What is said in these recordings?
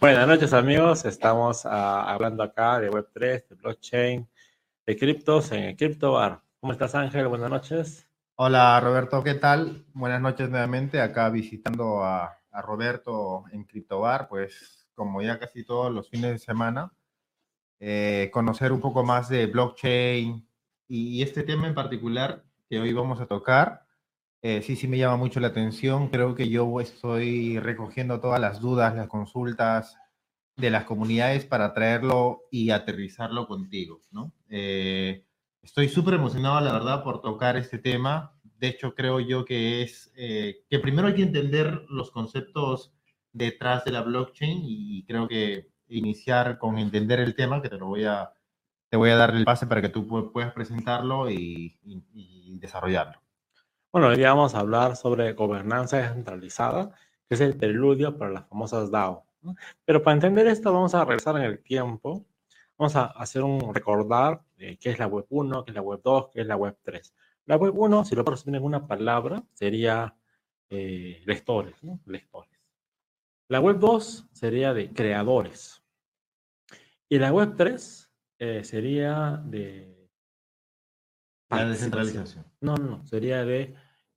Buenas noches amigos, estamos ah, hablando acá de Web3, de blockchain, de criptos en el CryptoBar. ¿Cómo estás Ángel? Buenas noches. Hola Roberto, ¿qué tal? Buenas noches nuevamente, acá visitando a, Roberto en CryptoBar, pues como ya casi todos los fines de semana, eh, conocer un poco más de blockchain y este tema en particular que hoy vamos a tocar eh, sí, sí me llama mucho la atención. Creo que yo estoy recogiendo todas las dudas, las consultas de las comunidades para traerlo y aterrizarlo contigo, ¿no? Eh, estoy súper emocionado, la verdad, por tocar este tema. De hecho, creo yo que es eh, que primero hay que entender los conceptos detrás de la blockchain y creo que iniciar con entender el tema, que te lo voy a, te voy a dar el pase para que tú puedas presentarlo y desarrollarlo. Bueno, hoy vamos a hablar sobre gobernanza descentralizada, que es el preludio para las famosas DAO. Pero para entender esto vamos a regresar en el tiempo. Vamos a hacer un recordar de qué es la web 1, qué es la web 2, qué es la web 3. La web 1, si lo puedo resumir en una palabra, sería eh, lectores, lectores. La web 2 sería de creadores. Y la web 3 eh, sería de la descentralización. No, no, sería de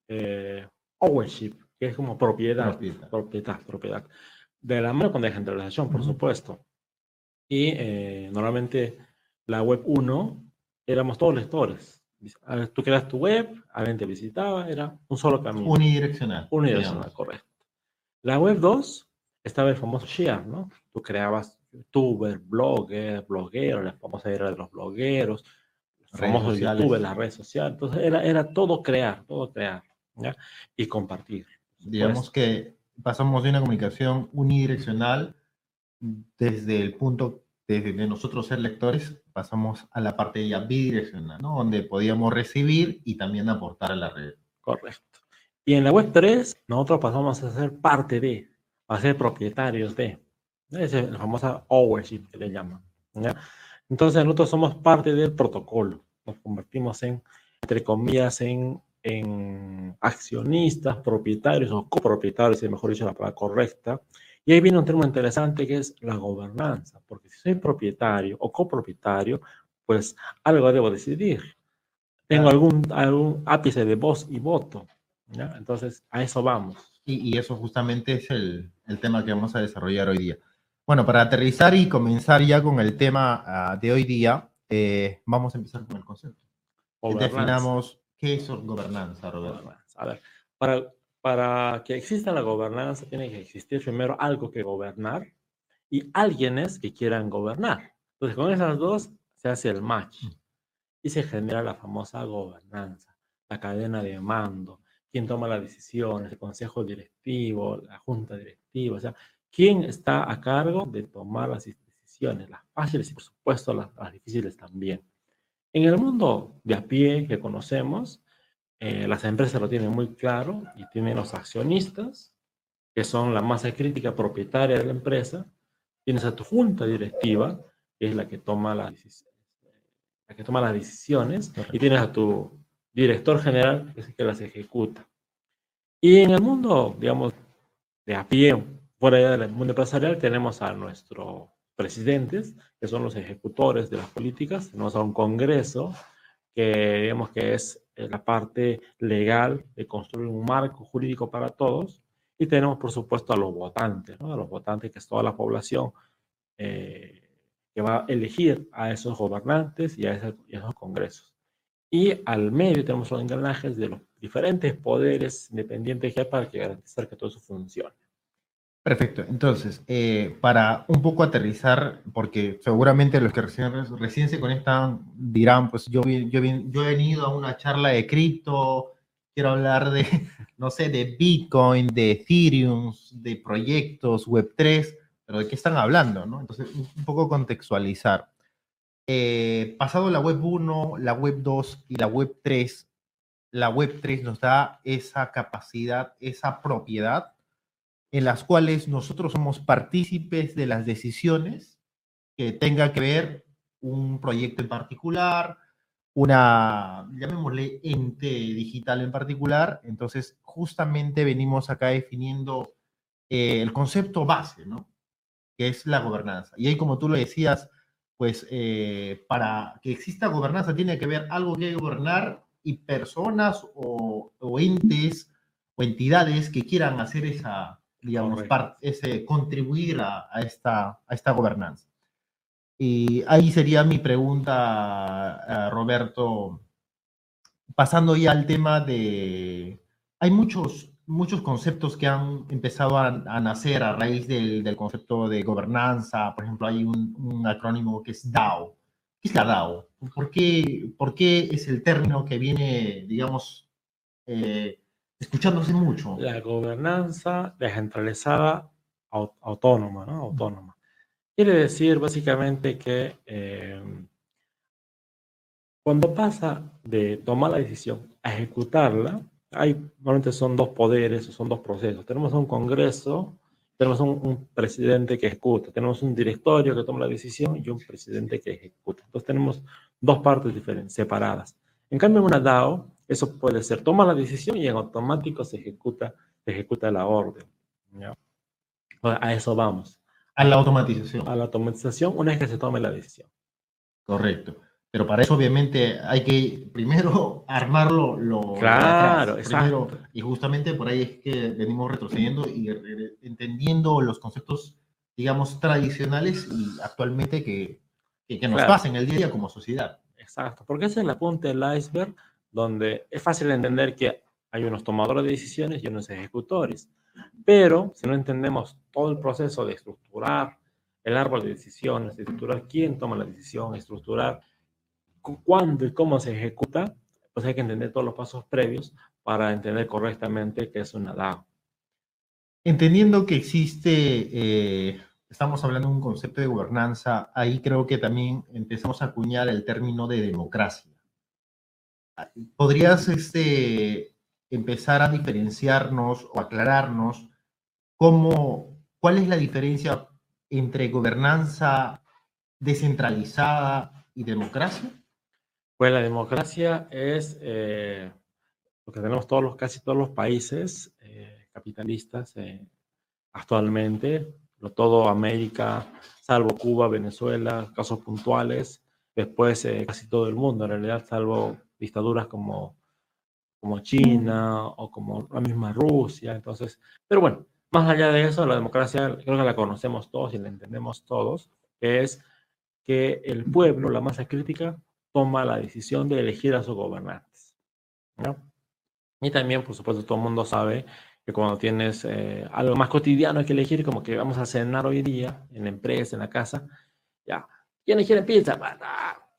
eh, ownership, que es como propiedad, propiedad, propiedad, De la mano con descentralización, por supuesto. Y eh, normalmente la web 1 éramos todos lectores. Tú creas tu web, alguien te visitaba, era un solo camino. Unidireccional. Unidireccional, correcto. La web 2 estaba el famoso share, ¿no? Tú creabas youtuber, blogger, bloguero, la famosa era de los blogueros, famosos YouTube, las redes sociales. Entonces era, era todo crear, todo crear ¿ya? y compartir. Digamos que pasamos de una comunicación unidireccional desde el punto desde de nosotros ser lectores, pasamos a la parte ya bidireccional, ¿no? donde podíamos recibir y también aportar a la red. Correcto. Y en la web 3, nosotros pasamos a ser parte de, a ser propietarios de. Esa es la famosa ownership que le llaman. ¿ya? Entonces nosotros somos parte del protocolo, nos convertimos en, entre comillas, en, en accionistas, propietarios o copropietarios, si mejor dicho la palabra correcta. Y ahí viene un tema interesante que es la gobernanza, porque si soy propietario o copropietario, pues algo debo decidir. Tengo algún, algún ápice de voz y voto. Entonces, a eso vamos. Y, y eso justamente es el, el tema que vamos a desarrollar hoy día. Bueno, para aterrizar y comenzar ya con el tema ah, de hoy día, eh, vamos a empezar con el concepto. Definamos qué es gobernanza, Roberto. A ver, para, para que exista la gobernanza tiene que existir primero algo que gobernar y alguienes que quieran gobernar. Entonces, con esas dos se hace el match mm. y se genera la famosa gobernanza, la cadena de mando, quién toma las decisiones, el consejo directivo, la junta directiva, o sea, quién está a cargo de tomar las decisiones, las fáciles y por supuesto las, difíciles también. En el mundo de a pie que conocemos, eh, las empresas lo tienen muy claro y tienen los accionistas, que son la masa crítica propietaria de la empresa, tienes a tu junta directiva, que es la que toma las, la que toma las decisiones, y tienes a tu director general, que es el que las ejecuta. Y en el mundo, digamos, de a pie, fuera del mundo empresarial tenemos a nuestros presidentes, que son los ejecutores de las políticas, tenemos a un Congreso, que digamos que es eh, la parte legal de construir un marco jurídico para todos, y tenemos por supuesto a los votantes, ¿no? a los votantes que es toda la población eh, que va a elegir a esos gobernantes y a, esos, congresos. Y al medio tenemos los engranajes de los diferentes poderes independientes que hay para garantizar que todo eso funcione. Perfecto. Entonces, eh, para un poco aterrizar, porque seguramente los que recién, recién se conectan dirán, pues yo, yo, he venido a una charla de cripto, quiero hablar de, no sé, de Bitcoin, de Ethereum, de proyectos, Web3, pero ¿de qué están hablando? ¿no? Entonces, un poco contextualizar. Eh, pasado la Web 1, la Web 2 y la Web 3, la Web 3 nos da esa capacidad, esa propiedad en las cuales nosotros somos partícipes de las decisiones que tenga que ver un proyecto en particular, una, llamémosle, ente digital en particular. Entonces, justamente venimos acá definiendo eh, el concepto base, ¿no? que es la gobernanza. Y ahí, como tú lo decías, pues eh, para que exista gobernanza tiene que haber algo que gobernar y personas o, entes o entidades que quieran hacer esa, digamos, ese, contribuir a, esta, a esta gobernanza. Y ahí sería mi pregunta, Roberto, pasando ya al tema de... Hay muchos, muchos conceptos que han empezado a, nacer a raíz del, del, concepto de gobernanza. Por ejemplo, hay un, un, acrónimo que es DAO. ¿Qué es la DAO? ¿Por qué, por qué es el término que viene, digamos, eh, escuchándose mucho? La gobernanza descentralizada autónoma, ¿no? Autónoma. Quiere decir básicamente que eh, cuando pasa de tomar la decisión a ejecutarla, hay, normalmente son dos poderes, son dos procesos. Tenemos un Congreso, tenemos un, presidente que ejecuta, tenemos un directorio que toma la decisión y un presidente que ejecuta. Entonces tenemos dos partes diferentes, separadas. En cambio, en una DAO, eso puede ser, toma la decisión y en automático se ejecuta, se ejecuta la orden. A eso vamos. A la automatización. A la automatización una vez que se tome la decisión. Correcto. Pero para eso obviamente hay que primero armarlo lo claro, exacto. y justamente por ahí es que venimos retrocediendo y entendiendo los conceptos, digamos, tradicionales y actualmente que, que, nos pasan el día a día como sociedad. Exacto, porque esa es la punta del iceberg donde es fácil entender que hay unos tomadores de decisiones y unos ejecutores, pero si no entendemos todo el proceso de estructurar el árbol de decisiones, de estructurar quién toma la decisión, estructurar cuándo y cómo se ejecuta, pues hay que entender todos los pasos previos para entender correctamente qué es una DAO. Entendiendo que existe, eh, estamos hablando de un concepto de gobernanza, ahí creo que también empezamos a acuñar el término de democracia. ¿Podrías este, empezar a diferenciarnos o aclararnos cómo, cuál es la diferencia entre gobernanza descentralizada y democracia? Pues la democracia es eh, lo que tenemos todos los, casi todos los países eh, capitalistas eh, actualmente, todo América, salvo Cuba, Venezuela, casos puntuales, después casi todo el mundo, en realidad, salvo dictaduras como, como China o como la misma Rusia. Entonces, pero bueno, más allá de eso, la democracia creo que la conocemos todos y la entendemos todos, que es que el pueblo, la masa crítica, toma la decisión de elegir a sus gobernantes. Y también, por supuesto, todo el mundo sabe que cuando tienes eh, algo más cotidiano que elegir, como que vamos a cenar hoy día en la empresa, en la casa, ya, ¿quiénes quieren pizza?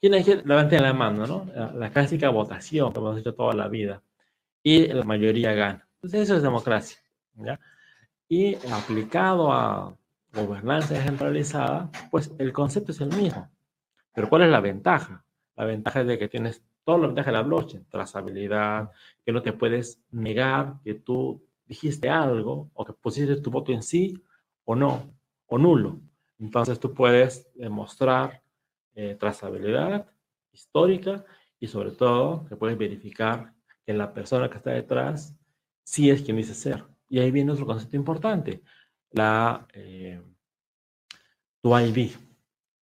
¿Quiénes quieren? Levanten la mano, ¿no? La, clásica votación que hemos hecho toda la vida. Y la mayoría gana. Entonces, eso es democracia. Y aplicado a gobernanza descentralizada, pues el concepto es el mismo. Pero ¿cuál es la ventaja? La ventaja es de que tienes todo lo ventaja de la blockchain, trazabilidad, que no te puedes negar que tú dijiste algo o que pusiste tu voto en sí o no, o nulo. Entonces tú puedes demostrar eh, trazabilidad histórica y sobre todo que puedes verificar que la persona que está detrás sí es quien dice ser. Y ahí viene otro concepto importante, la, eh, tu ID,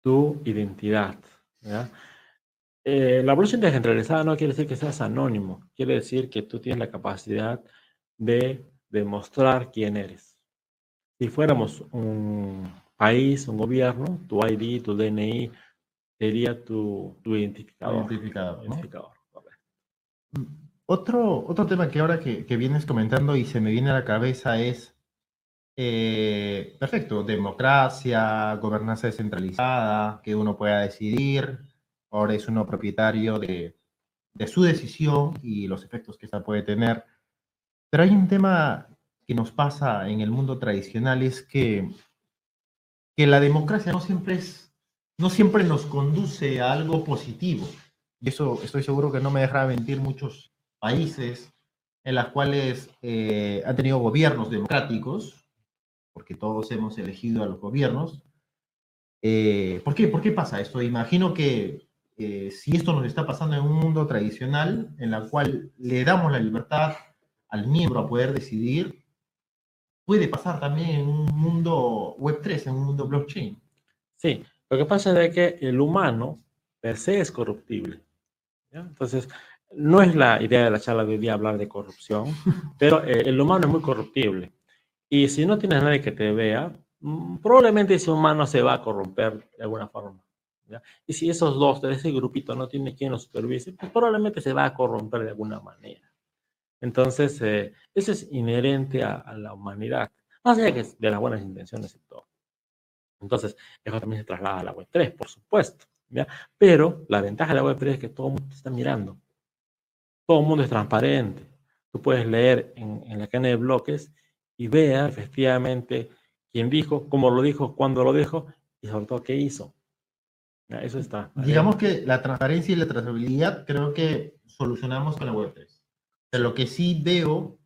tu identidad. ¿ya? Eh, la blockchain descentralizada no quiere decir que seas anónimo, quiere decir que tú tienes la capacidad de demostrar quién eres. Si fuéramos un país, un gobierno, tu ID, tu DNI sería tu, identificador. Mm, otro, otro tema que ahora que, vienes comentando y se me viene a la cabeza es, eh, perfecto, democracia, gobernanza descentralizada, que uno pueda decidir, ahora es uno propietario de, su decisión y los efectos que esta puede tener. Pero hay un tema que nos pasa en el mundo tradicional, es que, que la democracia no siempre, es, no siempre nos conduce a algo positivo. Y eso estoy seguro que no me dejará mentir muchos países en los cuales eh, han tenido gobiernos democráticos, porque todos hemos elegido a los gobiernos. Eh, ¿por, qué? ¿Por qué pasa esto? Imagino que eh, si esto nos está pasando en un mundo tradicional en la cual le damos la libertad al miembro a poder decidir, puede pasar también en un mundo Web3, en un mundo blockchain. Sí, lo que pasa es que el humano per se es corruptible. Entonces, no es la idea de la charla de hoy día hablar de corrupción, pero eh, el humano es muy corruptible. Y si no tienes nadie que te vea, mm, probablemente ese humano se va a corromper de alguna forma. Y si esos dos de ese grupito no tiene quien lo supervise, pues probablemente se va a corromper de alguna manera. Entonces, eh, eso es inherente a, la humanidad, más allá de, de las buenas intenciones y todo. Entonces, eso también se traslada a la web 3, por supuesto. ¿ya? Pero la ventaja de la web 3 es que todo el mundo está mirando. Todo el mundo es transparente. Tú puedes leer en, en la cadena de bloques y ver efectivamente quién dijo, cómo lo dijo, cuándo lo dijo y sobre todo qué hizo. Eso está. Digamos que la transparencia y la trazabilidad creo que solucionamos con la web 3 lo que sí veo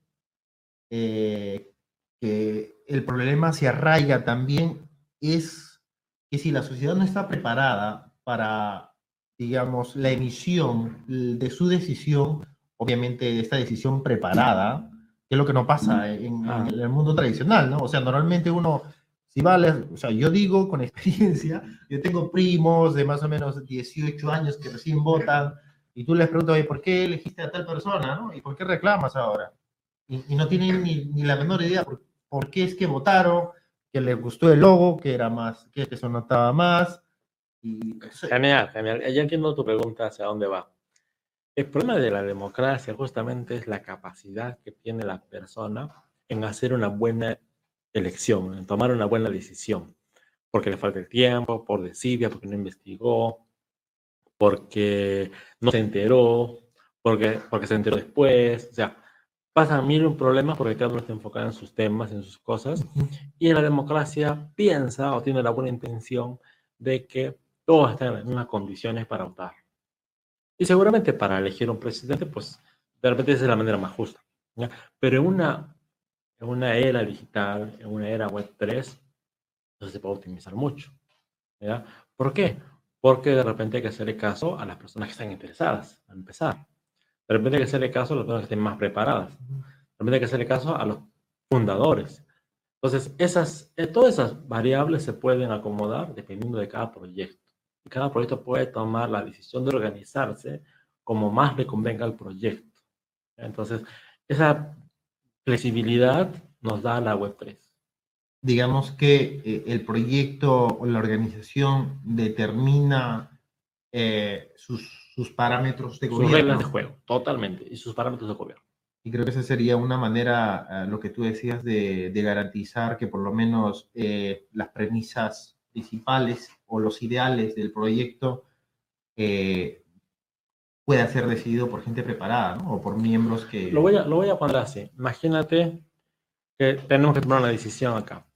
eh, que el problema se arraiga también es que si la sociedad no está preparada para, digamos, la emisión de su decisión, obviamente esta decisión preparada, que es lo que no pasa en, ah. el mundo tradicional, ¿no? O sea, normalmente uno, si vale, o sea, yo digo con experiencia, yo tengo primos de más o menos 18 años que recién votan, y tú les preguntas, ¿por qué elegiste a tal persona? ¿no? ¿Y por qué reclamas ahora? Y, no tienen ni, ni, la menor idea por, por, qué es que votaron, que gustó el logo, que era más, que se notaba más. Y, genial, genial. Ya entiendo tu pregunta hacia dónde va. El problema de la democracia justamente es la capacidad que tiene la persona en hacer una buena elección, en tomar una buena decisión, porque le falta el tiempo, por desidia, porque no investigó, porque no se enteró, porque, porque se enteró después, o sea, pasan mil un problemas porque cada uno está enfocado en sus temas, en sus cosas, y en la democracia piensa o tiene la buena intención de que todos están en las mismas condiciones para votar. Y seguramente para elegir un presidente, pues de repente esa es la manera más justa. Pero en una, en una era digital, en una era web 3, no se puede optimizar mucho. ¿ya? ¿Por qué? porque de repente hay que hacerle caso a las personas que están interesadas, a empezar. De repente hay que hacerle caso a las personas que estén más preparadas. De repente hay que hacerle caso a los fundadores. Entonces, esas, eh, todas esas variables se pueden acomodar dependiendo de cada proyecto. Y cada proyecto puede tomar la decisión de organizarse como más le convenga al proyecto. Entonces, esa flexibilidad nos da la Web3 digamos que eh, el proyecto o la organización determina eh, sus, parámetros de gobierno. Sus reglas de juego, totalmente, y sus parámetros de gobierno. Y creo que esa sería una manera, lo que tú decías, de, garantizar que por lo menos eh, las premisas principales o los ideales del proyecto pueda ser decidido por gente preparada, ¿no? O por miembros que... Lo voy a, lo voy a poner así. Imagínate que tenemos que tomar una decisión acá.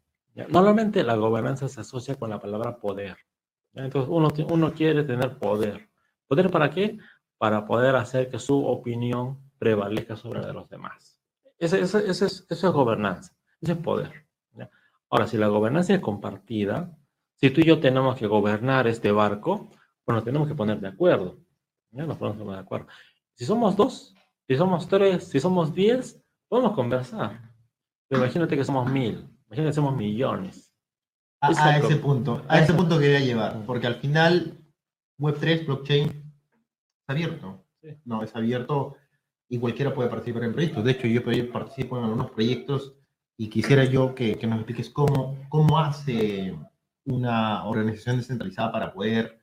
Normalmente la gobernanza se asocia con la palabra poder. Entonces uno, uno quiere tener poder. ¿Poder para qué? Para poder hacer que su opinión prevalezca sobre la de los demás. Eso, es, eso es gobernanza, ese es poder. Ahora, si la gobernanza es compartida, si tú y yo tenemos que gobernar este barco, pues nos tenemos que poner de acuerdo. ¿ya? Nos ponemos de acuerdo. Si somos dos, si somos tres, si somos diez, podemos conversar. Pero imagínate que somos mil. Imagínate, somos millones. A, ese punto, a ese punto quería llevar, porque al final Web3, blockchain, abierto. No, es abierto y cualquiera puede participar en proyectos. De hecho, yo participo en algunos proyectos y quisiera yo que, que nos expliques cómo, cómo hace una organización descentralizada para poder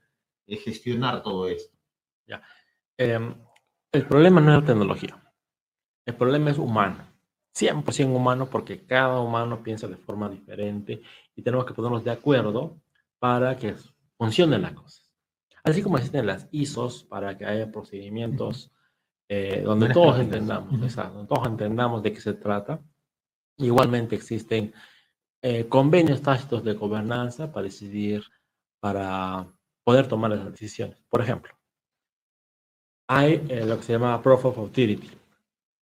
eh, gestionar todo esto. Ya. Em, el problema no es la tecnología, el problema es humano. 100% humano porque cada humano piensa de forma diferente y tenemos que ponernos de acuerdo para que funcionen las cosas. Así como existen las ISOs para que haya procedimientos eh, donde todos entendamos, donde todos entendamos de qué se trata. Igualmente existen eh, convenios tácitos de gobernanza para decidir, para poder tomar las decisiones. Por ejemplo, hay eh, lo que se llama Proof of Authority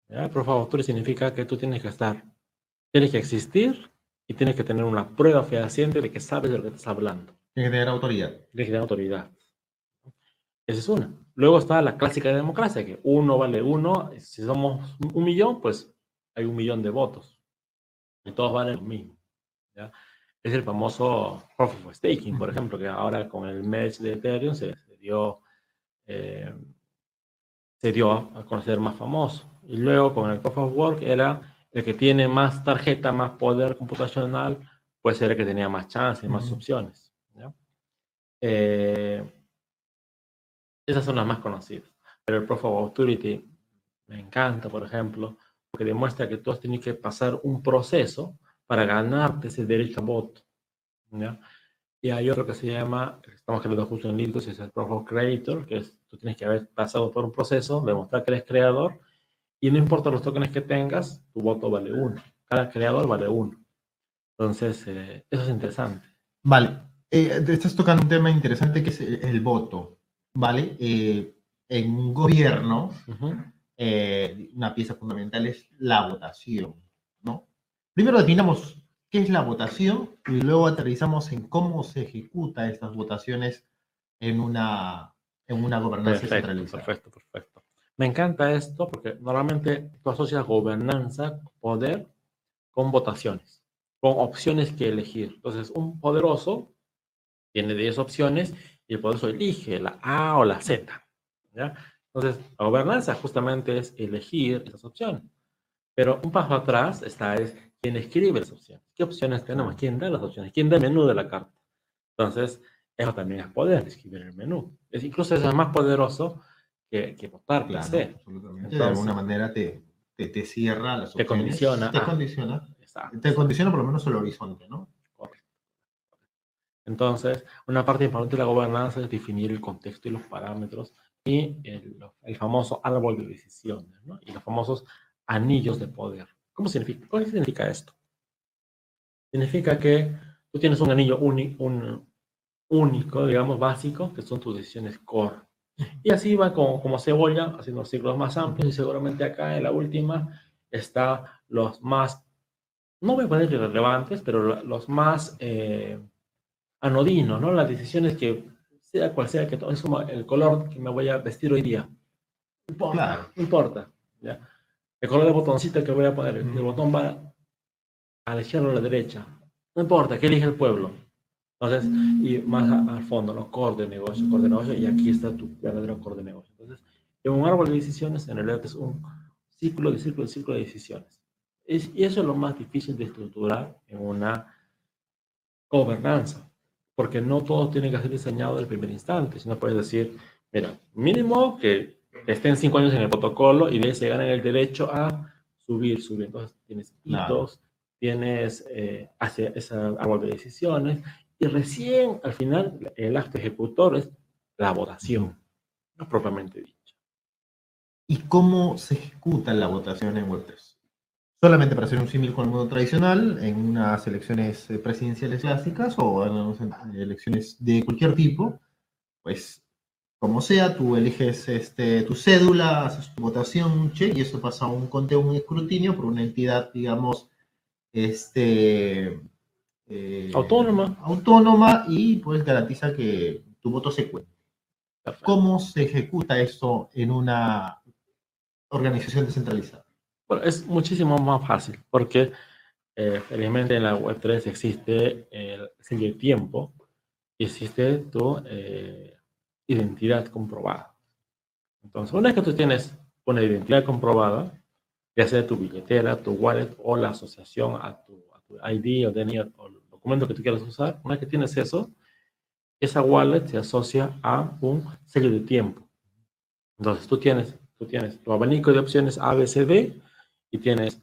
¿Ya? Proof significa que tú tienes que estar, tienes que existir y tienes que tener una prueba fehaciente de que sabes de lo que estás hablando. Tienes que tener autoridad. Tienes que tener autoridad. Esa es una. Luego está la clásica de democracia, que uno vale uno. Si somos un millón, pues hay un millón de votos. y todos valen lo mismo. ¿ya? Es el famoso Proof of Staking, por ejemplo, que ahora con el merge de Ethereum se, dio, eh, se dio a conocer más famoso. Y luego con el Proof of Work era el que tiene más tarjeta, más poder computacional, puede ser el que tenía más chances, más opciones. Eh, esas son las más conocidas. Pero el Proof of Authority me encanta, por ejemplo, porque demuestra que tú has tenido que pasar un proceso para ganarte ese derecho a voto. Y hay otro que se llama, estamos creando justo en Linux, es el Proof of Creator, que es, tú tienes que haber pasado por un proceso, demostrar que eres creador, y no importa los tokens que tengas, tu voto vale uno. Cada creador vale uno. Entonces, eh, eso es interesante. Vale. Eh, estás tocando un tema interesante que es el, voto. ¿Vale? Eh, en un gobierno, una pieza fundamental es la votación. ¿no? Primero definamos qué es la votación y luego aterrizamos en cómo se ejecuta estas votaciones en una, en una gobernanza centralizada. Perfecto, perfecto. Me encanta esto porque normalmente tú asocias gobernanza, poder, con votaciones, con opciones que elegir. Entonces, un poderoso tiene 10 opciones y el poderoso elige la A o la Z. ¿ya? Entonces, la gobernanza justamente es elegir esas opciones. Pero un paso atrás está es quién escribe las opciones. ¿Qué opciones tenemos? ¿Quién da las opciones? ¿Quién da el menú de la carta? Entonces, eso también es poder, escribir el menú. Es, incluso eso es más poderoso que, que votar, claro, absolutamente. de alguna manera te, te, te cierra las opciones. Te condiciona. Te condiciona. Te condiciona por lo menos el horizonte, ¿no? Entonces, una parte importante de la gobernanza es definir el contexto y los parámetros y el, el famoso árbol de decisiones, ¿no? Y los famosos anillos de poder. ¿Cómo significa? ¿Qué significa esto? Significa que tú tienes un anillo un, único, digamos, básico, que son tus decisiones core. Y así va como, como cebolla, haciendo ciclos más amplios, y seguramente acá en la última está los más, no voy a poner irrelevantes, pero los más eh, anodinos, ¿no? Las decisiones que, sea cual sea, que es como el color que me voy a vestir hoy día. No importa, no importa. ¿ya? El color de botoncito que voy a poner, el botón va a la izquierda o a la derecha. No importa, que elige el pueblo. Entonces, y más al fondo, ¿no? Core de negocio, core de negocio, y aquí está tu verdadero core de negocio. Entonces, en un árbol de decisiones, en realidad es un ciclo de ciclo de ciclo de decisiones. y eso es lo más difícil de estructurar en una gobernanza, porque no todo tiene que ser diseñado el primer instante, sino puedes decir, mira, mínimo que estén cinco años en el protocolo y de ahí se ganan el derecho a subir, subir. Entonces tienes hitos, tienes eh, hacia ese árbol de decisiones y recién al final el acto ejecutor es la votación, no propiamente dicho. ¿Y cómo se ejecuta la votación en Web3? Solamente para hacer un símil con el modo tradicional, en unas elecciones eh, presidenciales clásicas o en elecciones de cualquier tipo, pues como sea, tú eliges este, tu cédula, haces tu votación, y eso pasa a un conteo, un escrutinio por una entidad, digamos, este, eh, autónoma. Autónoma y pues garantiza que tu voto se cuente. ¿Cómo se ejecuta esto en una organización descentralizada? Bueno, es muchísimo más fácil porque eh, felizmente en la Web3 existe el sello tiempo y existe tu eh, identidad comprobada. Entonces, una vez que tú tienes una identidad comprobada, ya sea tu billetera, tu wallet o la asociación a tu, a tu ID o, DNI, o el documento que tú quieras usar, una vez que tienes eso, esa wallet se asocia a un sello de tiempo. Entonces, tú tienes, tú tienes tu abanico de opciones ABCD y tienes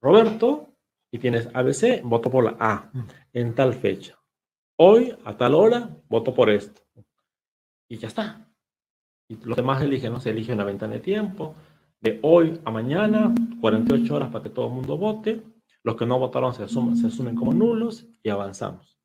Roberto y tienes ABC, voto por la A en tal fecha. Hoy, a tal hora, voto por esto y ya está. Y los demás eligen, ¿no? Se elige una ventana de tiempo, de hoy a mañana, 48 horas para que todo el mundo vote. Los que no votaron se, asumen, se asumen como nulos y avanzamos.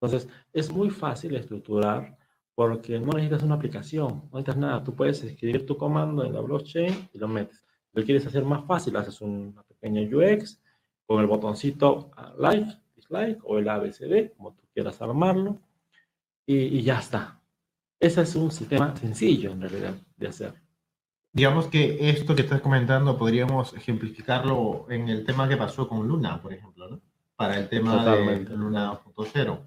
Entonces, es muy fácil estructurar porque no necesitas una aplicación, no necesitas nada. Tú puedes escribir tu comando en la blockchain y lo metes. Lo quieres hacer más fácil, haces una pequeña UX con el botoncito like, dislike o el ABCD, como tú quieras armarlo, y, y ya está. Ese es un sistema sencillo en realidad de hacer. Digamos que esto que estás comentando podríamos ejemplificarlo en el tema que pasó con Luna, por ejemplo, ¿no? Para el tema Totalmente. de Luna 2.0.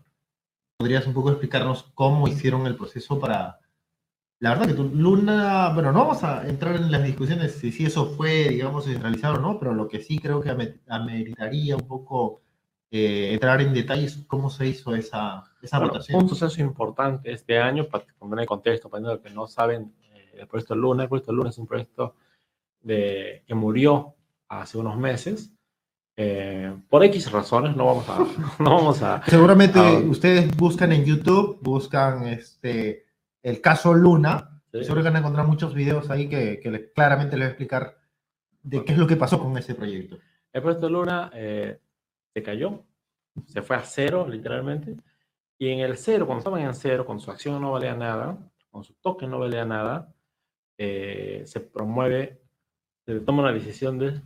¿Podrías un poco explicarnos cómo hicieron el proceso para... La verdad que tu Luna, bueno, no vamos a entrar en las discusiones si, si eso fue, digamos, centralizado o no, pero lo que sí creo que ame- ameritaría un poco eh, entrar en detalles cómo se hizo esa, esa Bueno, votación. un suceso importante este año, para poner en contexto, para los que no saben, eh, el proyecto Luna, el proyecto Luna es un proyecto de, que murió hace unos meses, eh, por X razones, no vamos a... No vamos a Seguramente Ah. ustedes buscan en YouTube, buscan este, el caso Luna, ¿sí? seguro que van a encontrar muchos videos ahí que, que claramente les voy a explicar de qué es lo que pasó con ese proyecto. El proyecto Luna eh, se cayó, se fue a cero literalmente, y en el cero, cuando estaban en cero, cuando su acción no valía nada, cuando su token no valía nada, eh, se promueve, se toma una decisión de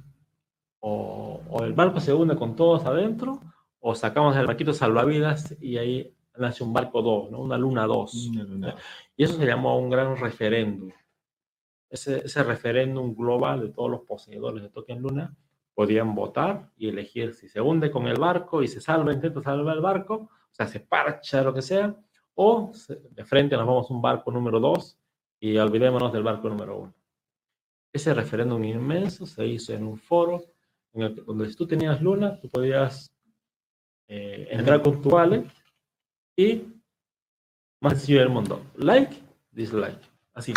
o, o el barco se hunde con todos adentro, o sacamos el barquito salvavidas y ahí nace un barco 2, ¿no? una luna 2. Y eso se llamó un gran referéndum. Ese, ese referéndum global de todos los poseedores de Token Luna podían votar y elegir si se hunde con el barco y se salva, intenta salvar el barco, o sea, se parcha, lo que sea, o de frente nos vamos a un barco número 2 y olvidémonos del barco número 1. Ese referéndum inmenso se hizo en un foro en el que, donde si tú tenías Luna, tú podías eh, entrar con tu wallet y más sencillo del mundo. Like, dislike. Así,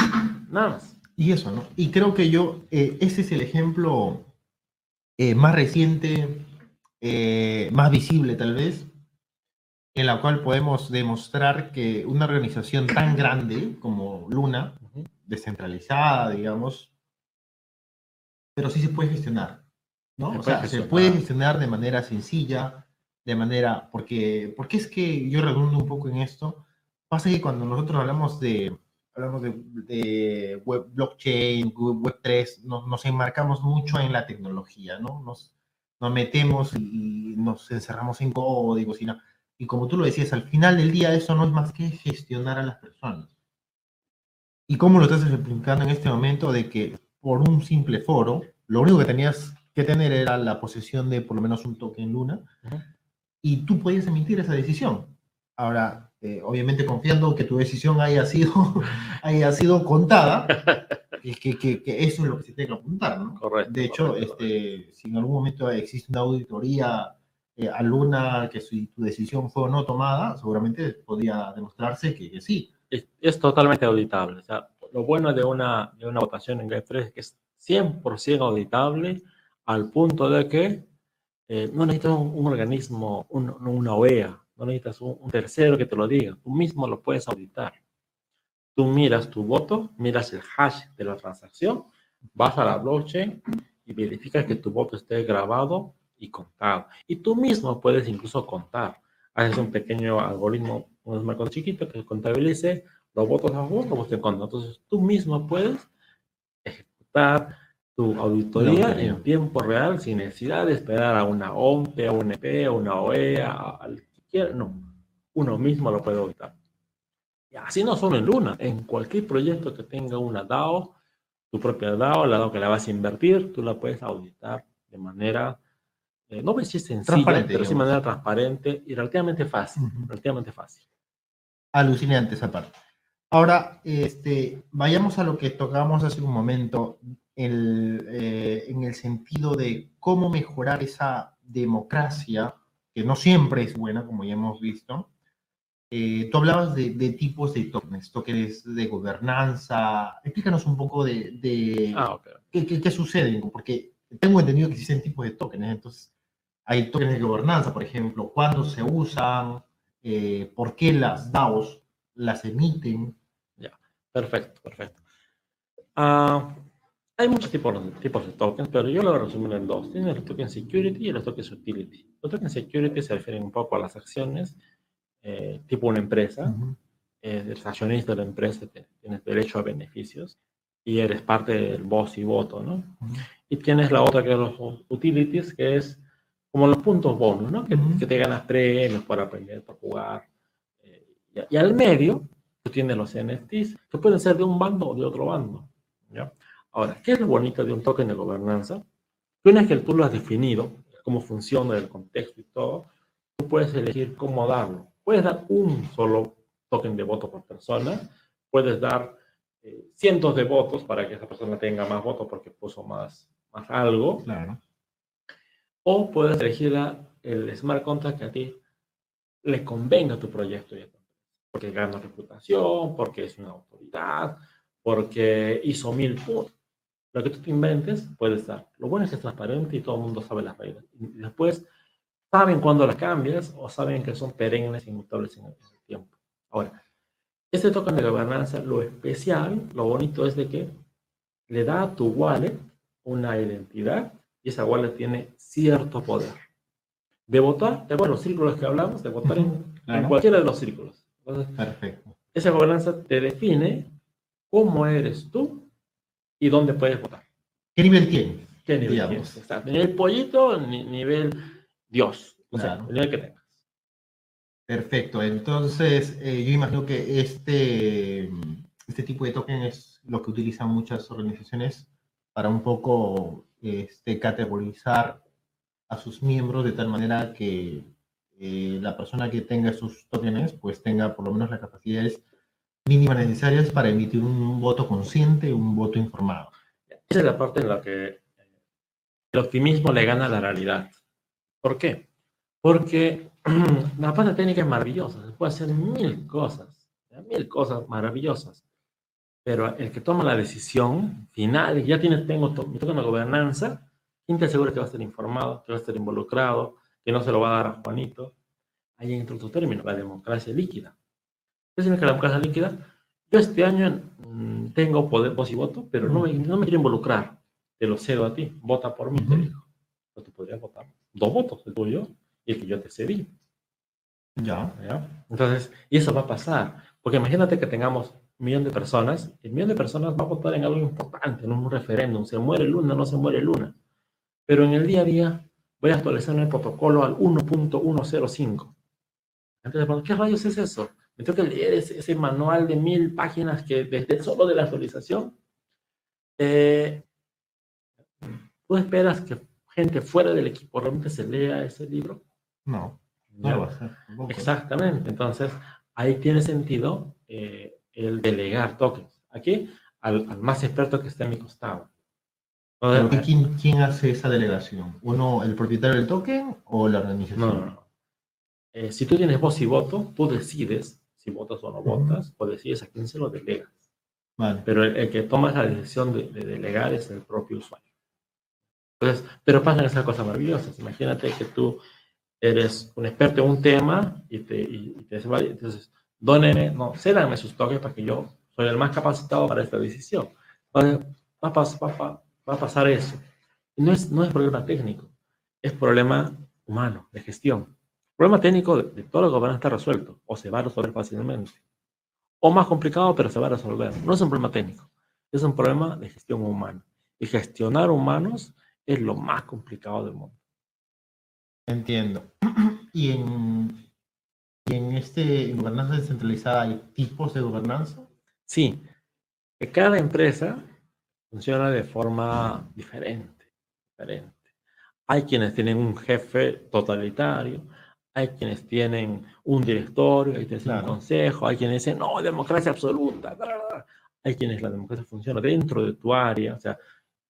nada más. Y eso, ¿no? Y creo que yo, eh, ese es el ejemplo eh, más reciente, eh, más visible tal vez, en la cual podemos demostrar que una organización tan grande como Luna, descentralizada, digamos, pero sí se puede gestionar, ¿no? Se o sea, se gestionar. puede gestionar de manera sencilla, de manera, porque, porque es que yo redundo un poco en esto, pasa que cuando nosotros hablamos de, hablamos de, de web, blockchain, web 3, nos, nos enmarcamos mucho en la tecnología, ¿no? Nos, nos metemos y nos encerramos en códigos y no. Y como tú lo decías, al final del día eso no es más que gestionar a las personas. ¿Y cómo lo estás explicando en este momento de que por un simple foro, lo único que tenías que tener era la posesión de por lo menos un token Luna Ujú. y tú podías emitir esa decisión? Ahora, eh, obviamente confiando que tu decisión haya sido, haya sido contada, es que, que, que eso es lo que se tiene que apuntar, ¿no? Correcto. De hecho, correcto, este, si en algún momento existe una auditoría eh, a Luna, que si tu decisión fue o no tomada, seguramente podría demostrarse que, que sí. es, es totalmente auditable. O sea, lo bueno de una, de una votación en Web3 es que es 100% auditable al punto de que eh, no necesitas un, un organismo, un- una OEA, no necesitas un, un tercero que te lo diga, tú mismo lo puedes auditar. Tú miras tu voto, miras el hash de la transacción, vas a la blockchain y verificas que tu voto esté grabado y contado. Y tú mismo puedes incluso contar. Haces un pequeño algoritmo, un marco chiquito que contabilice los votos a favor, los votos en contra. Entonces tú mismo puedes ejecutar tu auditoría auditoría. en tiempo real sin necesidad de esperar a una OMP, a un EP, a una OEA, al que quiera. No, uno mismo lo puede auditar. Y así no solo en Luna, en cualquier proyecto que tenga una DAO, tu propia DAO, la DAO que la vas a invertir, tú la puedes auditar de manera, eh, no voy a decir sencilla, Transparente, pero sí de manera transparente y relativamente fácil, Ujú. relativamente fácil. Alucinante esa parte. Ahora, este, vayamos a lo que tocamos hace un momento, el, eh, en el sentido de cómo mejorar esa democracia, que no siempre es buena, como ya hemos visto. Eh, tú hablabas de, de tipos de tokens, tokens de gobernanza. Explícanos un poco de, de Ah, ok. qué, qué, qué sucede, porque tengo entendido que existen tipos de tokens, entonces hay tokens de gobernanza, por ejemplo, cuándo se usan, eh, por qué las DAOs las emiten. Perfecto, perfecto. Ah, hay muchos tipos, tipos de tokens, pero yo lo resumir en dos. Tienes los tokens security y los tokens utility. Los tokens security se refieren un poco a las acciones, eh, tipo una empresa. eh, eres accionista de la empresa, te- tienes derecho a beneficios y eres parte del voz y voto, ¿no? Y tienes la otra que es los utilities, que es como los puntos bonus, ¿no? Que, Ujú. que te ganas premios por aprender, por jugar. eh, y, y al medio, tú tienes los NFTs, que pueden ser de un bando o de otro bando. Ahora, ¿qué es lo bonito de un token de gobernanza? Que una vez que tú lo has definido, cómo funciona el contexto y todo, tú puedes elegir cómo darlo. Puedes dar un solo token de voto por persona, puedes dar eh, cientos de votos para que esa persona tenga más votos porque puso más, más algo. Claro. O puedes elegir el smart contract que a ti le convenga a tu proyecto. Porque gana reputación, porque es una autoridad, porque hizo mil puntos. Lo que tú te inventes puede estar. Lo bueno es que es transparente y todo el mundo sabe las reglas. Y después saben cuándo las cambias o saben que son perennes, inmutables en el tiempo. Ahora, este token de gobernanza, lo especial, lo bonito es de que le da a tu wallet una identidad y esa wallet tiene cierto poder. De votar, de los círculos que hablamos, de votar en, cualquiera de los círculos. Perfecto. Esa gobernanza te define cómo eres tú y dónde puedes votar. ¿Qué nivel tienes? ¿Qué nivel tienes? Nivel pollito, nivel Dios. O sea, el nivel que tengas. Perfecto. Entonces, eh, yo imagino que este, este tipo de token es lo que utilizan muchas organizaciones para un poco este, categorizar a sus miembros de tal manera que eh, la persona que tenga sus tokens pues tenga por lo menos las capacidades mínimas necesarias para emitir un voto consciente, un voto informado. Esa es la parte en la que el optimismo le gana a la realidad. ¿Por qué? Porque la parte técnica es maravillosa, se puede hacer mil cosas, mil cosas maravillosas, pero el que toma la decisión final, ya tienes, tengo, tengo una gobernanza, ¿quién te asegura que va a estar informado, que va a estar involucrado, que no se lo va a dar a Juanito? Ahí entra otro término, la democracia líquida. ¿Qué significa la democracia líquida? Yo este año mm, tengo poder, voz y voto, pero no me, no me quiero involucrar. Te lo cedo a ti, vota por mí, te digo. Pero tú podrías votar dos votos, el tuyo y el que yo te cedí. Ya. ¿Ya? Entonces, y eso va a pasar. Porque imagínate que tengamos un millón de personas, el millón de personas va a votar en algo importante, en un referéndum. Se muere Luna, no se muere Luna. Pero en el día a día voy a actualizar el protocolo al 1.105. Entonces, ¿qué rayos es eso? Me tengo que leer ese, manual de mil páginas que desde solo de la actualización. Eh, ¿Tú esperas que gente fuera del equipo realmente se lea ese libro? No, no va a ser. Exactamente. Entonces, ahí tiene sentido eh, el delegar tokens. Aquí, al, más experto que esté a mi costado. ¿quién, ¿quién, hace esa delegación? ¿Uno, el propietario del token o la organización? No, no, no. Eh, si tú tienes voz y voto, tú decides si votas o no votas, o decides a quién se lo delegas. Vale. Pero el, que toma la decisión de, de, delegar es el propio usuario. Entonces, pero pasan esas cosas maravillosas. Imagínate que tú eres un experto en un tema y te, y, te dice, vale, entonces, dóneme, no, cédame sus toques para que yo soy el más capacitado para esta decisión. Entonces, va a, va, va a pasar eso. Y no es, no es problema técnico, es problema humano, de gestión. Problema técnico de, de todo lo que van a estar resuelto, o se va a resolver fácilmente. O más complicado, pero se va a resolver. No es un problema técnico, es un problema de gestión humana. Y gestionar humanos es lo más complicado del mundo. Entiendo. ¿Y en, en este gobernanza descentralizada hay tipos de gobernanza? Sí. Cada empresa funciona de forma diferente, diferente. Hay quienes tienen un jefe totalitario, hay quienes tienen un directorio, hay quienes tienen un consejo, hay quienes dicen, no, democracia absoluta. Hay quienes la democracia funciona dentro de tu área, o sea,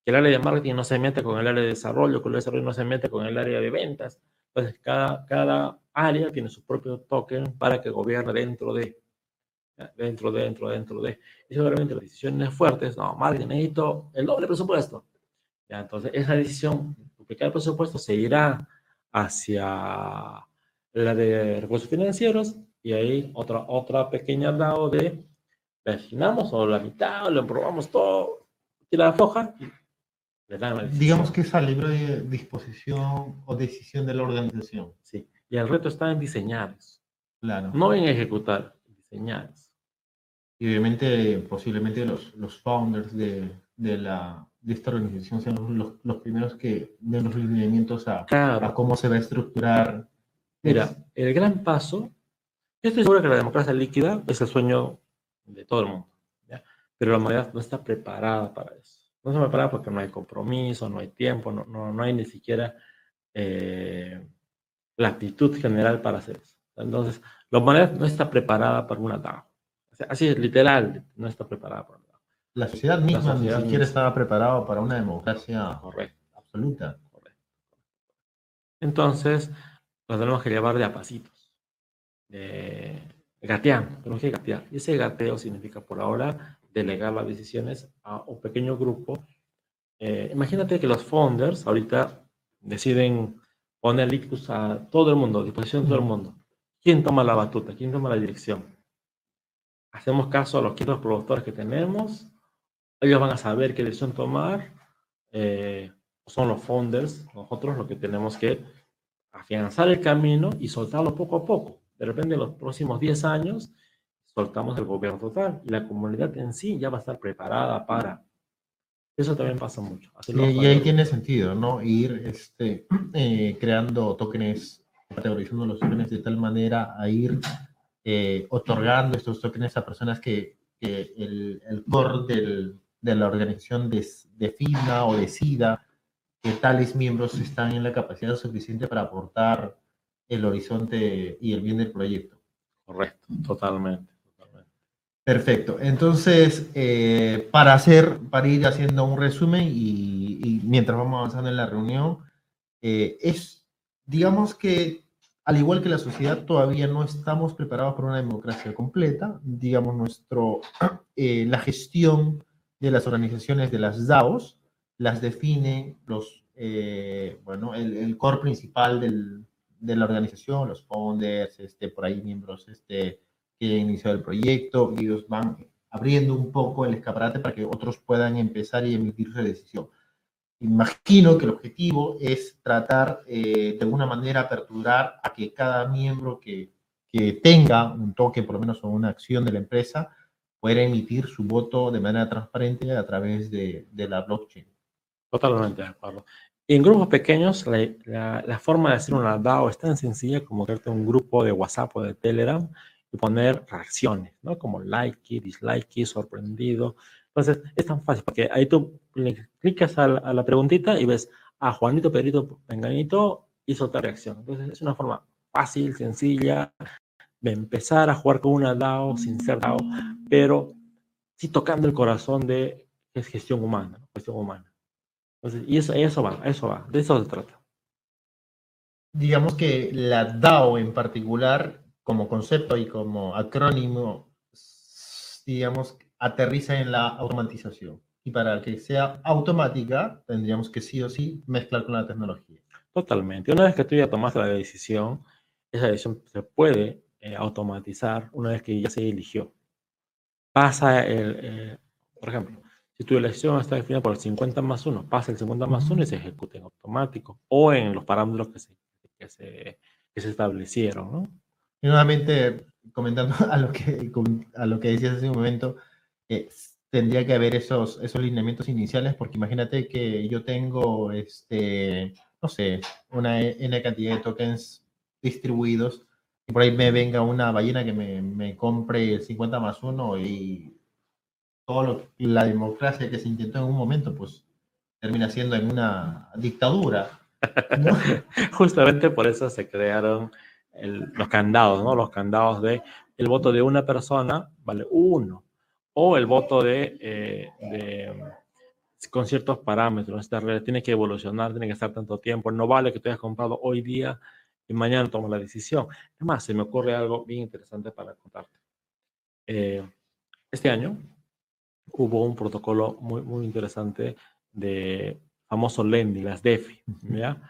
que el área de marketing no se mete con el área de desarrollo, que el desarrollo no se mete con el área de ventas. Entonces, cada, cada área tiene su propio token para que gobierne dentro de, dentro de, dentro de, dentro de. Y seguramente las decisiones fuertes, no, marketing, necesito el doble presupuesto. ¿Ya? Entonces, esa decisión, duplicar el presupuesto, se irá hacia la de recursos financieros y ahí otra, otra pequeña dado de destinamos o la mitad, o lo probamos todo, tira la floja y Digamos que es a libre disposición o decisión de la organización. Sí, y el reto está en diseñar Claro. No en ejecutar, diseñar Y obviamente, posiblemente los, los founders de, de, la, de esta organización sean los, los, primeros que den los lineamientos a, a, cómo se va a estructurar. Mira, el gran paso, yo estoy seguro que la democracia líquida es el sueño de todo el mundo, ¿ya? pero la humanidad no está preparada para eso. No se prepara porque no hay compromiso, no hay tiempo, no, no, no hay ni siquiera eh, la actitud general para hacer eso. Entonces, la humanidad no está preparada para un DAO. así es, literal, no está preparada para un DAO. La sociedad misma ni siquiera estaba preparada para una democracia absoluta. Entonces, lo tenemos que llevar de a pasitos. De gateando, tenemos que gatear. Y ese gateo significa por ahora delegar las decisiones a un pequeño grupo. Eh, imagínate que los founders ahorita deciden poner ictus a todo el mundo, a disposición de todo el mundo. ¿Quién toma la batuta? ¿Quién toma la dirección? Hacemos caso a los quintos productores que tenemos. Ellos van a saber qué decisión tomar. Eh, son los founders. Nosotros lo que tenemos que afianzar el camino y soltarlo poco a poco. De repente, en los próximos 10 años, soltamos el gobierno total y la comunidad en sí ya va a estar preparada para. Eso también pasa mucho. Y, ahí tiene sentido, ¿no? Ir este, eh, creando tokens, categorizando los tokens de tal manera a ir eh, otorgando estos tokens a personas que, que el, el, core del, de la organización defina o decida que tales miembros están en la capacidad suficiente para aportar el horizonte y el bien del proyecto. Correcto, totalmente. Perfecto. Entonces, eh, para hacer, para ir haciendo un resumen y, mientras vamos avanzando en la reunión, eh, es, digamos que al igual que la sociedad, todavía no estamos preparados para una democracia completa. Digamos, nuestro, eh, la gestión de las organizaciones de las DAOs las define los, bueno, el, el, core principal del, de la organización, los founders, este, por ahí miembros este, que iniciado el proyecto, y ellos van abriendo un poco el escaparate para que otros puedan empezar y emitir su decisión. Imagino que el objetivo es tratar eh, de alguna manera aperturar a que cada miembro que, que tenga un toque, por lo menos o una acción de la empresa, pueda emitir su voto de manera transparente a través de, de la blockchain. Totalmente de acuerdo. En grupos pequeños, la, forma de hacer una DAO es tan sencilla como crearte un grupo de WhatsApp o de Telegram y poner reacciones, ¿no? Como like, dislike, sorprendido. Entonces, es tan fácil porque ahí tú le clicas a la, preguntita y ves a Juanito, Pedrito, Penganito hizo otra reacción. Entonces, es una forma fácil, sencilla de empezar a jugar con una DAO sin ser DAO, pero sí tocando el corazón de es gestión humana, gestión humana y eso, eso va, eso va, de eso se trata. Digamos que la DAO en particular, como concepto y como acrónimo, digamos, aterriza en la automatización. Y para que sea automática, tendríamos que sí o sí mezclar con la tecnología. Totalmente. Una vez que tú ya tomaste la decisión, esa decisión se puede eh, automatizar una vez que ya se eligió. Pasa el, eh, por ejemplo, si tu elección está definida por el 50 más 1, pasa el 50 más 1 y se ejecuta en automático o en los parámetros que se, que se, que se establecieron. ¿no? Y nuevamente, comentando a lo que, a lo que decías hace un momento, eh, tendría que haber esos, esos lineamientos iniciales, porque imagínate que yo tengo, este, no sé, una N cantidad de tokens distribuidos y por ahí me venga una ballena que me, me compre el 50 más 1 y todo la democracia que se intentó en un momento, pues termina siendo en una dictadura. Justamente por eso se crearon los candados, ¿no? Los candados de el voto de una persona vale uno, o el voto de, eh, con ciertos parámetros. Esta red tiene que evolucionar, tiene que estar tanto tiempo. No vale que tú hayas comprado hoy día y mañana tomas la decisión. Es más, se me ocurre algo bien interesante para contarte. Eh, este año, hubo un protocolo muy, muy interesante de famoso lending, las DeFi, ¿ya?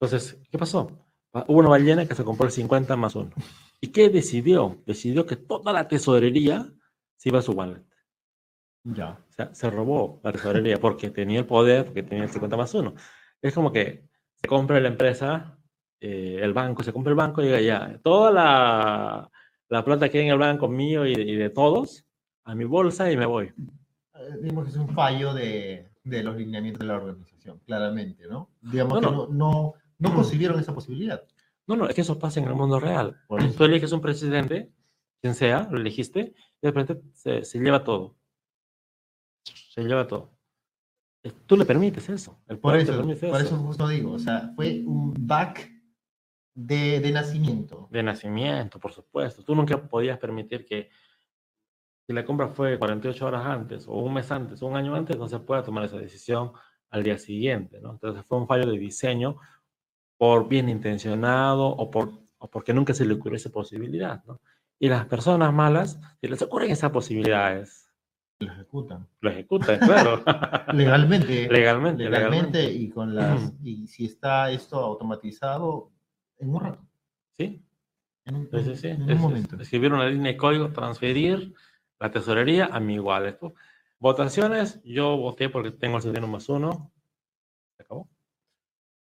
Entonces, ¿qué pasó? Hubo una ballena que se compró el 50 más 1. ¿Y qué decidió? Decidió que toda la tesorería se iba a su wallet. Ya. O sea, se robó la tesorería porque tenía el poder, porque tenía el 50 más 1. Es como que se compra la empresa, eh, el banco, se compra el banco y llega ya, toda la, la plata que hay en el banco mío y y de todos, a mi bolsa y me voy. Eh, digamos que es un fallo de, de, los lineamientos de la organización, claramente, ¿no? Digamos que no, no, no concibieron esa posibilidad. No, no, es que eso pasa en el mundo real. Tú eliges un presidente, quien sea, lo elegiste, y de repente se, se lleva todo. Se lleva todo. eh, tú le permites eso. El Por eso, por eso justo digo, o sea, fue un back de, de nacimiento. De nacimiento, por supuesto. Tú nunca podías permitir que si la compra fue 48 horas antes, o un mes antes, o un año antes, no se pueda tomar esa decisión al día siguiente, ¿no? Entonces fue un fallo de diseño por bien intencionado o, por, o porque nunca se le ocurrió esa posibilidad, ¿no? Y las personas malas, si les ocurren esas posibilidades, Lo ejecutan. lo ejecutan, claro. Legalmente. legalmente, legalmente legalmente. y con las y si está esto automatizado en un rato Sí, en un, sí, en un es- momento escribir una línea de código, transferir la tesorería a mi wallet. Votaciones, yo voté porque tengo el ciudadano más uno. Se acabó.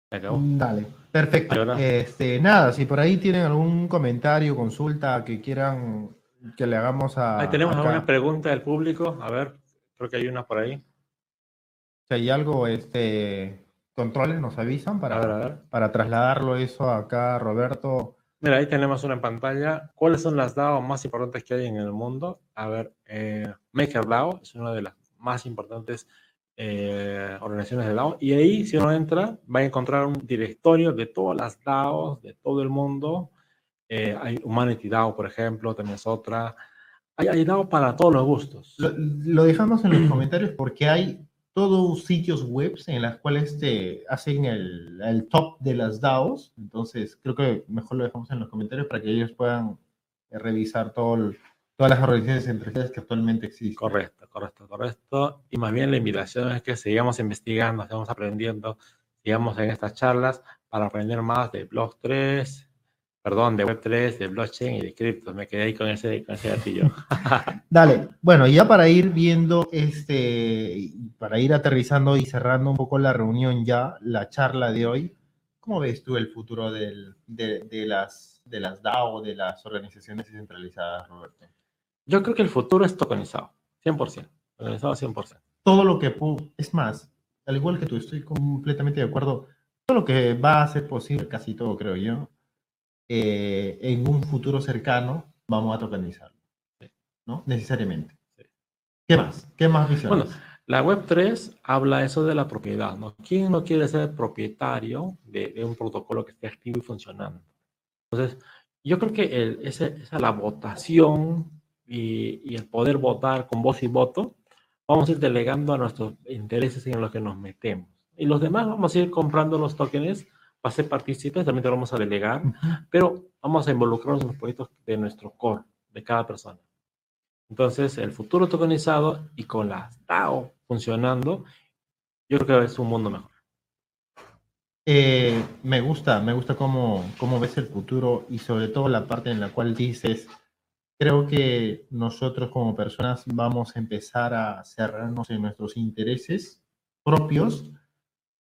Se acabó. Mm, dale perfecto este nada si por ahí tienen algún comentario consulta que quieran que le hagamos a Ahí tenemos acá, alguna pregunta del público. A ver, creo que hay una por ahí. si hay algo este controles nos avisan para ver, ver. para trasladarlo eso acá Roberto Mira, ahí tenemos una pantalla. ¿Cuáles son las DAO más importantes que hay en el mundo? A ver, eh, MakerDAO es una de las más importantes eh, organizaciones de DAO. Y ahí, si uno entra, va a encontrar un directorio de todas las DAOs de todo el mundo. Eh, hay Humanity DAO, por ejemplo, también es otra. Hay, hay para todos los gustos. Lo, lo dejamos en los comentarios porque hay todos sitios web en las cuales hacen el, top de las DAOs. Entonces, creo que mejor lo dejamos en los comentarios para que ellos puedan eh, revisar todo todas las organizaciones empresariales que actualmente existen. Correcto, correcto, correcto. Y más bien la invitación es que sigamos investigando, sigamos aprendiendo, sigamos en estas charlas para aprender más de Blog 3, perdón, de Web 3, de blockchain y de cripto. Me quedé ahí con ese, con ese gatillo. Dale, bueno, ya para ir viendo, este, para ir aterrizando y cerrando un poco la reunión ya, la charla de hoy, ¿cómo ves tú el futuro del- de, de las, de las DAO, de las organizaciones descentralizadas, Roberto? Yo creo que el futuro es tokenizado, 100%. Tokenizado 100%. todo lo que es más, al igual que tú, estoy completamente de acuerdo. Todo lo que va a ser posible, casi todo creo yo, eh, en un futuro cercano vamos a tokenizarlo. ¿no? Necesariamente. ¿Qué más? ¿Qué más visiones? Bueno, La Web 3 habla eso de la propiedad, ¿no? ¿Quién no quiere ser propietario de, de un protocolo que esté activo y funcionando? Entonces, yo creo que el- ese- esa, la votación y, y el poder votar con voz y voto, vamos a ir delegando a nuestros intereses en los que nos metemos. Y los demás vamos a ir comprando los tokens para ser partícipes, también te lo vamos a delegar, pero vamos a involucrarnos en los proyectos de nuestro core, de cada persona. Entonces, el futuro tokenizado y con las DAO funcionando, yo creo que es un mundo mejor. Eh, me gusta, me gusta cómo, cómo ves el futuro y sobre todo la parte en la cual dices, creo que nosotros como personas vamos a empezar a cerrarnos en nuestros intereses propios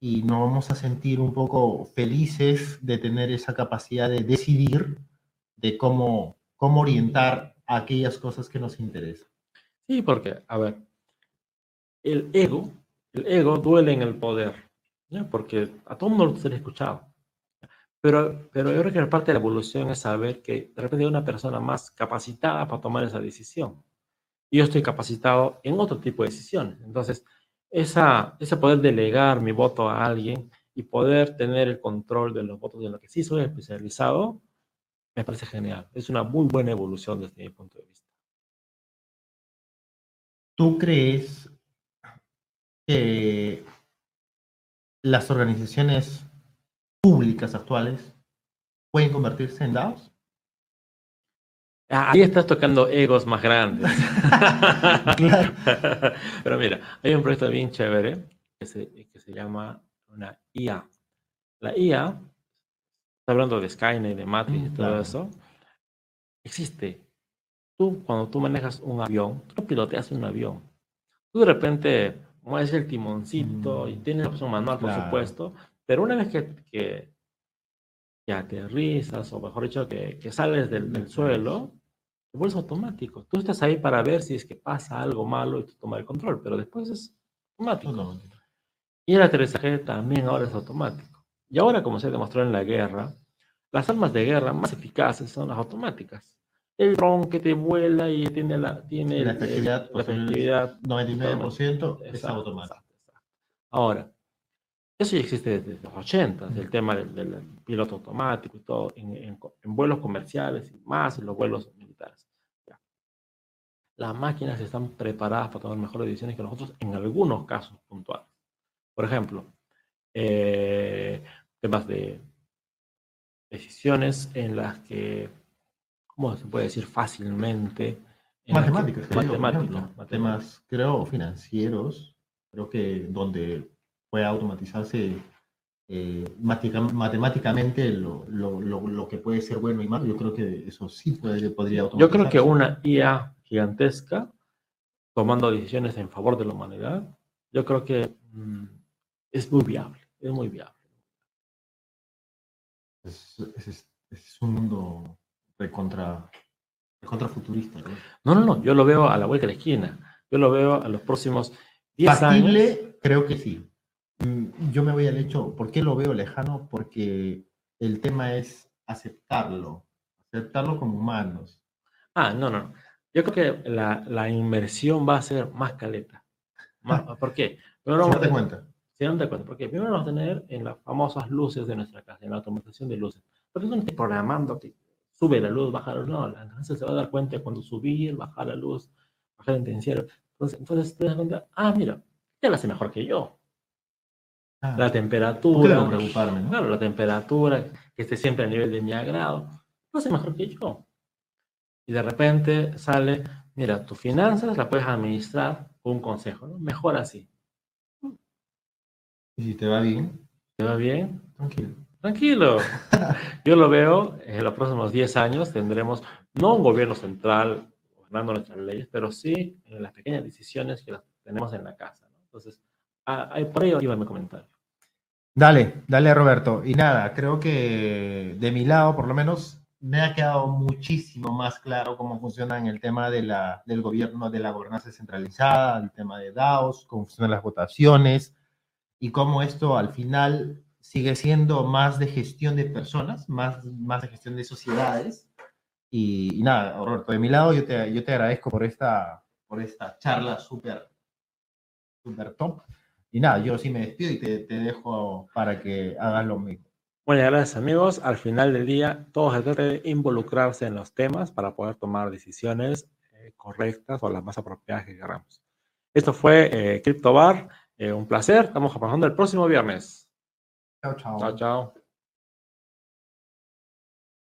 y nos vamos a sentir un poco felices de tener esa capacidad de decidir de cómo, cómo orientar aquellas cosas que nos interesan. Sí, porque, a ver, el ego, el ego duele en el poder, ¿ya? porque a todo mundo lo gustaría escuchado. Pero, pero yo creo que la parte de la evolución es saber que de repente hay una persona más capacitada para tomar esa decisión. Y yo estoy capacitado en otro tipo de decisiones. Entonces, esa, ese poder delegar mi voto a alguien y poder tener el control de los votos de lo que sí soy especializado, me parece genial. Es una muy buena evolución desde mi punto de vista. ¿Tú crees que las organizaciones públicas actuales pueden convertirse en DAOs? Ahí estás tocando egos más grandes. Claro. Pero mira, hay un proyecto bien chévere que se, que se llama una IA. La IA, está hablando de Skynet, de Matrix y Mm, todo claro. eso, existe. Tú, cuando tú manejas un avión, tú piloteas un avión. Tú de repente mueves el timoncito y Mm, tienes la opción manual, por claro. supuesto, pero una vez que, que, que aterrizas, o mejor dicho, que, que sales del, del suelo, te vuelves automático. Tú estás ahí para ver si es que pasa algo malo y tú tomas el control, pero después es automático. No, no. Y el aterrizaje también ahora es automático. Y ahora, como se demostró en la guerra, las armas de guerra más eficaces son las automáticas. El dron que te vuela y tiene la, tiene La el- efectividad, la pues, el efectividad 99% es Exacto, automático. exacto, exacto. Ahora, eso ya existe desde los 80, el tema del, piloto automático y todo, en, vuelos comerciales y más en los vuelos. Las máquinas están preparadas para tomar mejores decisiones que nosotros en algunos casos puntuales. Por ejemplo, eh, temas de decisiones en las que, ¿cómo se puede decir fácilmente? Matemáticas, matemáticas, temas, creo, financieros, creo que donde puede automatizarse eh, matemáticamente lo, lo, lo, que puede ser bueno y malo, yo creo que eso sí puede, podría automatizarse. Yo creo que una IA gigantesca, tomando decisiones en favor de la humanidad, yo creo que mm, es muy viable, es muy viable. Es, es, es un mundo recontra, recontra futurista. ¿no? ¿no? no, no, yo lo veo a la vuelta de la esquina. Yo lo veo a los próximos 10 años. creo que sí. Mm, yo me voy al hecho, ¿por qué lo veo lejano? Porque el tema es aceptarlo, aceptarlo como humanos. Ah, no, no. Yo creo que la, la inversión va a ser más caleta. ¿Por qué? Pero no te cuenta. Si no te cuenta. Porque primero vamos a tener en las famosas luces de nuestra casa, en la automatización de luces. Eso no estoy programando que sube la luz, baja la luz. No, entonces se va a dar cuenta cuando subir, bajar la luz, bajar el intensiero. Entonces, entonces te das cuenta, ah, mira, ya lo hace mejor que yo. Ah. la temperatura. preocuparme, Claro, la temperatura, que esté siempre a nivel de mi agrado. Lo hace mejor que yo. Y de repente sale, mira, tus finanzas las puedes administrar con un consejo, ¿no? Mejor así. ¿Y si te va bien? ¿Te va bien? Tranquilo. Tranquilo. Yo lo veo, en los próximos 10 años tendremos no un gobierno central gobernando nuestras leyes, pero sí en las pequeñas decisiones que las tenemos en la casa. Entonces, ah, por ahí iba mi comentario. Dale, dale Roberto. Y nada, creo que de mi lado, por lo menos, me ha quedado muchísimo más claro cómo funciona en el tema de la, del gobierno, de la gobernanza centralizada, el tema de DAOs, cómo funcionan las votaciones y cómo esto al final sigue siendo más de gestión de personas, más, más de gestión de sociedades. Y, nada, Roberto, de mi lado yo te, yo te agradezco por esta, por esta charla súper, súper top. Y nada, yo sí me despido y te, dejo para que hagas lo mismo. Bueno, gracias amigos. Al final del día, todos se trata de involucrarse en los temas para poder tomar decisiones eh, correctas o las más apropiadas que queramos. Esto fue eh, CryptoBar. Eh, un placer. Estamos pasando el próximo viernes. Chao, chao. Chao, chao.